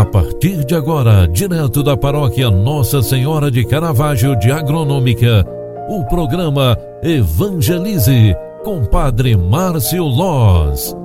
A partir de agora, direto da paróquia Nossa Senhora de Caravaggio de Agronômica, o programa Evangelize com Padre Márcio Loz.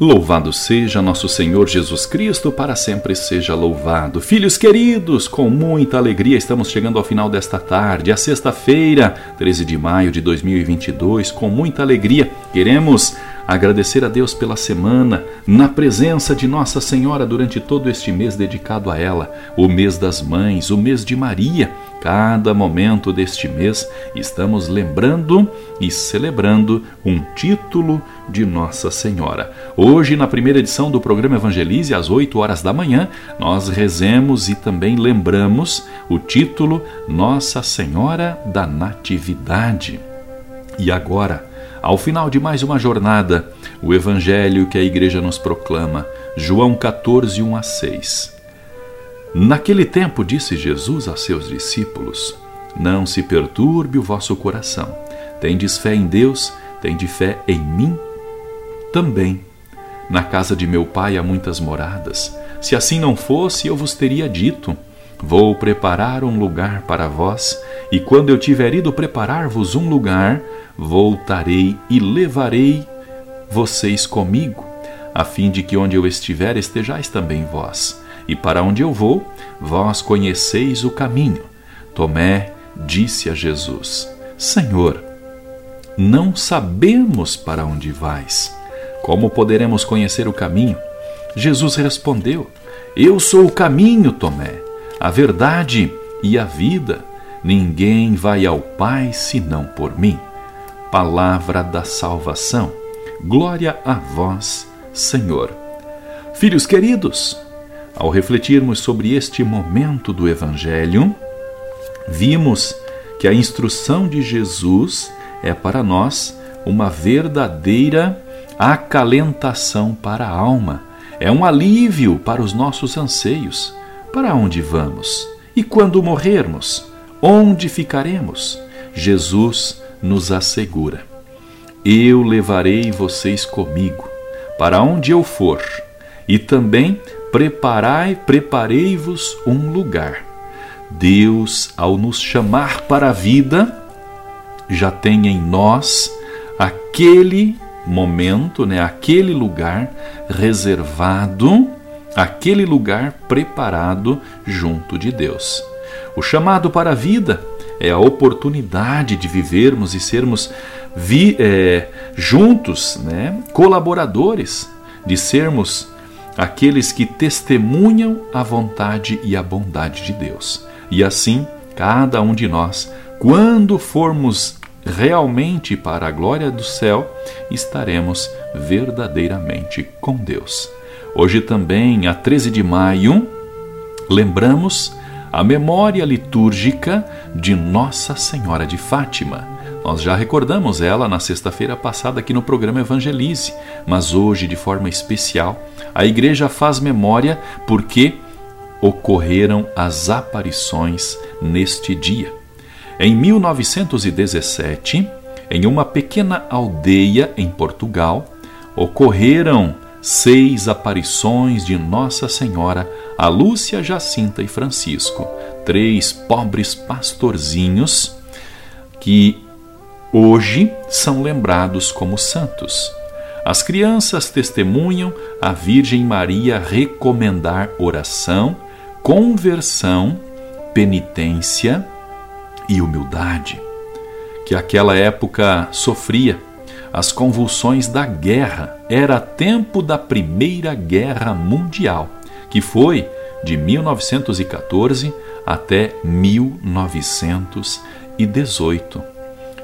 Louvado seja nosso Senhor Jesus Cristo, para sempre seja louvado. Filhos queridos, com muita alegria estamos chegando ao final desta tarde, a sexta-feira, 13 de maio de 2022. Com muita alegria, queremos agradecer a Deus pela semana, na presença de Nossa Senhora durante todo este mês dedicado a ela, o mês das mães, o mês de Maria cada momento deste mês estamos lembrando e celebrando um título de Nossa Senhora. Hoje, na primeira edição do programa Evangelize, às 8 horas da manhã, nós rezemos e também lembramos o título Nossa Senhora da Natividade. E agora, ao final de mais uma jornada, o Evangelho que a Igreja nos proclama, João 14, 1 a 6. Naquele tempo disse Jesus a seus discípulos: Não se perturbe o vosso coração. Tendes fé em Deus, tende fé em mim também. Na casa de meu pai há muitas moradas. Se assim não fosse, eu vos teria dito: Vou preparar um lugar para vós, e quando eu tiver ido preparar-vos um lugar, voltarei e levarei vocês comigo, a fim de que onde eu estiver estejais também vós e para onde eu vou, vós conheceis o caminho. Tomé disse a Jesus: Senhor, não sabemos para onde vais. Como poderemos conhecer o caminho? Jesus respondeu: Eu sou o caminho, Tomé, a verdade e a vida. Ninguém vai ao Pai senão por mim. Palavra da salvação. Glória a vós, Senhor. Filhos queridos, ao refletirmos sobre este momento do Evangelho, vimos que a instrução de Jesus é para nós uma verdadeira acalentação para a alma, é um alívio para os nossos anseios. Para onde vamos? E quando morrermos? Onde ficaremos? Jesus nos assegura: Eu levarei vocês comigo, para onde eu for, e também preparai, preparei-vos um lugar. Deus, ao nos chamar para a vida, já tem em nós aquele momento, né, aquele lugar reservado, aquele lugar preparado junto de Deus. O chamado para a vida é a oportunidade de vivermos e sermos vi, é, juntos, né, colaboradores, de sermos aqueles que testemunham a vontade e a bondade de Deus. E assim, cada um de nós, quando formos realmente para a glória do céu, estaremos verdadeiramente com Deus. Hoje também, a 13 de maio, lembramos a memória litúrgica de Nossa Senhora de Fátima nós já recordamos ela na sexta-feira passada aqui no programa Evangelize, mas hoje, de forma especial, a igreja faz memória porque ocorreram as aparições neste dia. Em 1917, em uma pequena aldeia em Portugal, ocorreram seis aparições de Nossa Senhora a Lúcia, Jacinta e Francisco, três pobres pastorzinhos que hoje são lembrados como santos. As crianças testemunham a Virgem Maria recomendar oração, conversão, penitência e humildade, que aquela época sofria as convulsões da guerra. Era tempo da Primeira Guerra Mundial, que foi de 1914 até 1918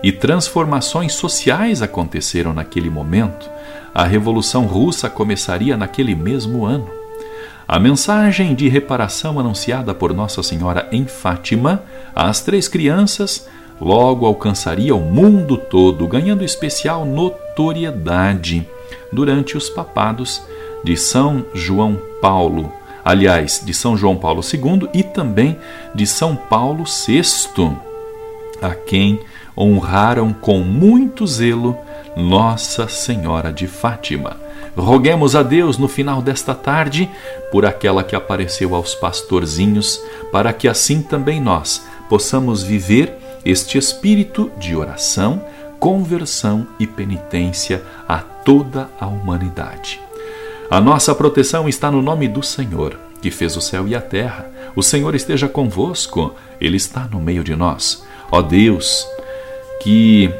e transformações sociais aconteceram naquele momento. A Revolução Russa começaria naquele mesmo ano. A mensagem de reparação anunciada por Nossa Senhora em Fátima às três crianças logo alcançaria o mundo todo, ganhando especial notoriedade durante os papados de São João Paulo, aliás, de São João Paulo II e também de São Paulo VI, a quem honraram com muito zelo Nossa Senhora de Fátima. Roguemos a Deus no final desta tarde por aquela que apareceu aos pastorzinhos, para que assim também nós possamos viver este espírito de oração, conversão e penitência a toda a humanidade. A nossa proteção está no nome do Senhor, que fez o céu e a terra. O Senhor esteja convosco, Ele está no meio de nós. Ó Deus, que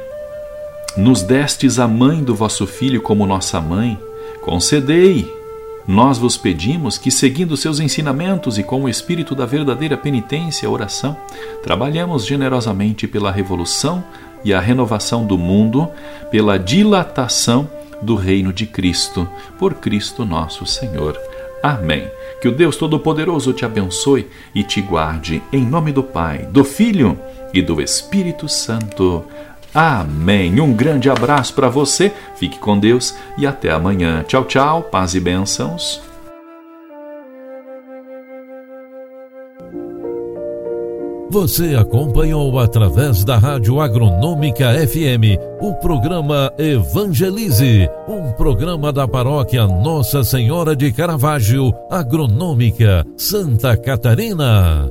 nos destes a mãe do vosso filho como nossa mãe, concedei. Nós vos pedimos que, seguindo seus ensinamentos e com o espírito da verdadeira penitência e oração, trabalhemos generosamente pela revolução e a renovação do mundo, pela dilatação do reino de Cristo, por Cristo nosso Senhor. Amém. Que o Deus Todo-Poderoso te abençoe e te guarde, em nome do Pai, do Filho e do Espírito Santo. Amém. Um grande abraço para você, fique com Deus e até amanhã. Tchau, tchau, paz e bênçãos. Você acompanhou através da Rádio Agronômica FM o programa Evangelize, um programa da paróquia Nossa Senhora de Caravaggio, Agronômica, Santa Catarina.